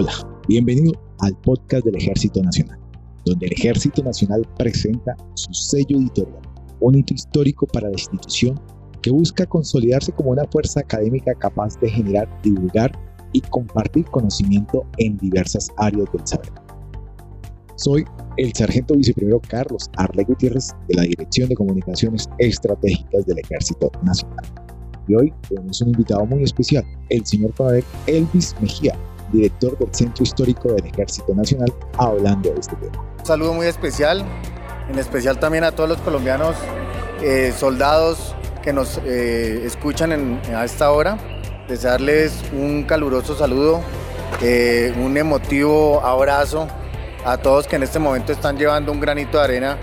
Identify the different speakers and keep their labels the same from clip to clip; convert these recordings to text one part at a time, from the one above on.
Speaker 1: Hola, bienvenido al podcast del Ejército Nacional, donde el Ejército Nacional presenta su sello editorial, un hito histórico para la institución que busca consolidarse como una fuerza académica capaz de generar, divulgar y compartir conocimiento en diversas áreas del saber. Soy el sargento viceprimero Carlos Arle Gutiérrez de la Dirección de Comunicaciones Estratégicas del Ejército Nacional. Y hoy tenemos un invitado muy especial, el señor coronel Elvis Mejía, director del Centro Histórico del Ejército Nacional, hablando de este tema.
Speaker 2: Un saludo muy especial, en especial también a todos los colombianos eh, soldados que nos eh, escuchan en, a esta hora. Desearles un caluroso saludo, eh, un emotivo abrazo a todos que en este momento están llevando un granito de arena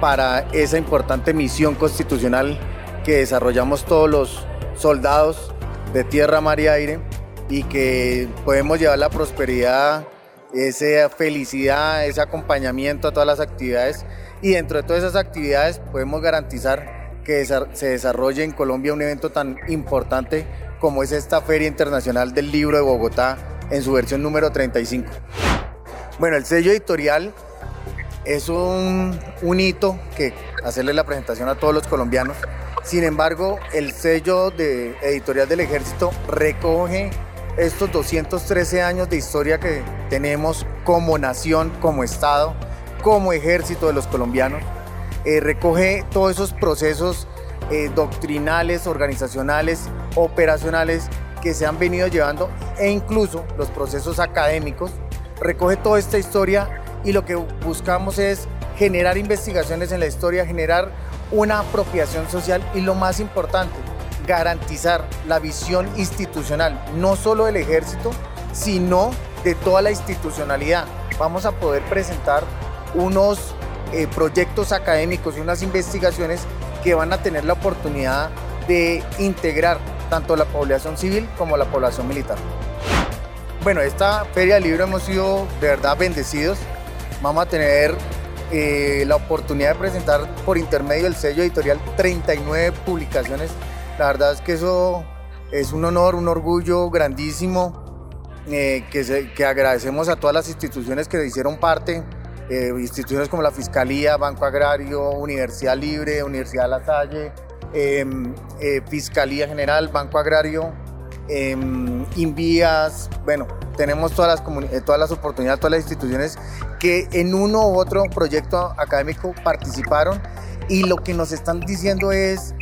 Speaker 2: para esa importante misión constitucional que desarrollamos todos los soldados de tierra, mar y aire y que podemos llevar la prosperidad, esa felicidad, ese acompañamiento a todas las actividades y dentro de todas esas actividades podemos garantizar que se desarrolle en Colombia un evento tan importante como es esta Feria Internacional del Libro de Bogotá en su versión número 35. Bueno, el sello editorial es un, hito que hacerle la presentación a todos los colombianos. Sin embargo, el sello de editorial del ejército recoge estos 213 años de historia que tenemos como nación, como Estado, como ejército de los colombianos. Eh, recoge todos esos procesos eh, doctrinales, organizacionales, operacionales que se han venido llevando e incluso los procesos académicos. Recoge toda esta historia y lo que buscamos es generar investigaciones en la historia, generar una apropiación social y lo más importante, garantizar la visión institucional, no solo del ejército, sino de toda la institucionalidad. Vamos a poder presentar unos eh, proyectos académicos y unas investigaciones que van a tener la oportunidad de integrar tanto la población civil como la población militar. Bueno, esta feria del libro hemos sido de verdad bendecidos. Vamos a tener eh, la oportunidad de presentar por intermedio del sello editorial 39 publicaciones la verdad es que eso es un honor, un orgullo grandísimo eh, que, que, agradecemos a todas las instituciones que hicieron parte, eh, instituciones como la Fiscalía, Banco Agrario, Universidad Libre, Universidad La Salle, em, eh, Fiscalía General, Banco Agrario, em, Invías, bueno, tenemos todas las, todas las oportunidades, todas las instituciones que en uno u otro proyecto académico participaron y lo que nos están diciendo es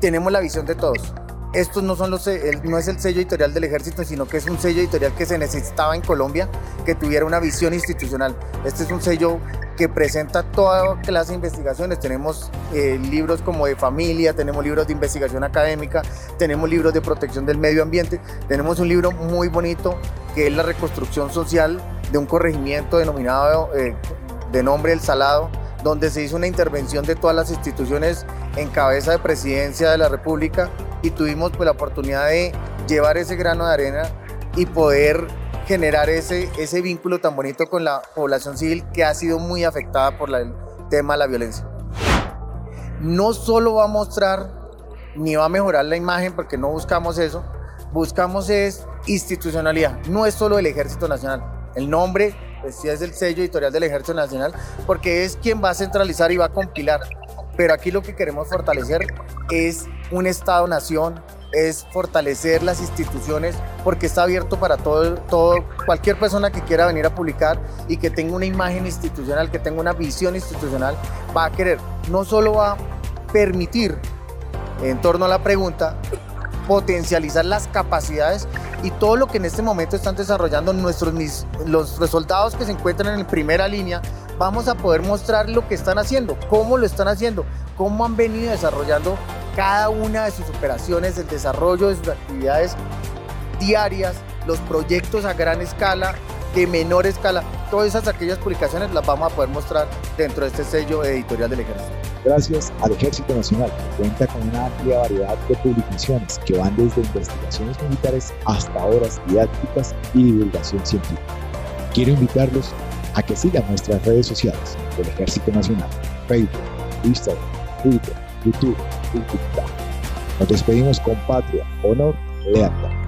Speaker 2: tenemos la visión de todos. Estos no, son los, no es el sello editorial del ejército, sino que es un sello editorial que se necesitaba en Colombia, que tuviera una visión institucional. Este es un sello que presenta toda clase de investigaciones. Tenemos eh, libros como de familia, tenemos libros de investigación académica, tenemos libros de protección del medio ambiente, tenemos un libro muy bonito que es la reconstrucción social de un corregimiento denominado eh, de nombre El Salado, donde se hizo una intervención de todas las instituciones en cabeza de presidencia de la República y tuvimos pues, la oportunidad de llevar ese grano de arena y poder generar ese, ese vínculo tan bonito con la población civil que ha sido muy afectada por el tema de la violencia. No solo va a mostrar ni va a mejorar la imagen porque no buscamos eso, buscamos es institucionalidad, no es solo el Ejército Nacional. El nombre pues sí es el sello editorial del Ejército Nacional, porque es quien va a centralizar y va a compilar. Pero aquí lo que queremos fortalecer es un Estado-nación, es fortalecer las instituciones, porque está abierto para todo, todo, cualquier persona que quiera venir a publicar y que tenga una imagen institucional, que tenga una visión institucional, va a querer, no solo va a permitir, en torno a la pregunta, potencializar las capacidades y todo lo que en este momento están desarrollando nuestros los soldados que se encuentran en primera línea, vamos a poder mostrar lo que están haciendo, cómo lo están haciendo, cómo han venido desarrollando cada una de sus operaciones, el desarrollo de sus actividades diarias, los proyectos a gran escala, de menor escala, todas esas aquellas publicaciones las vamos a poder mostrar dentro de este sello editorial del ejército
Speaker 1: gracias al Ejército Nacional, que cuenta con una amplia variedad de publicaciones que van desde investigaciones militares hasta obras didácticas y divulgación científica. Quiero invitarlos a que sigan nuestras redes sociales del Ejército Nacional, Facebook, Instagram, Twitter, YouTube y TikTok. Nos despedimos con patria, honor, lealtad.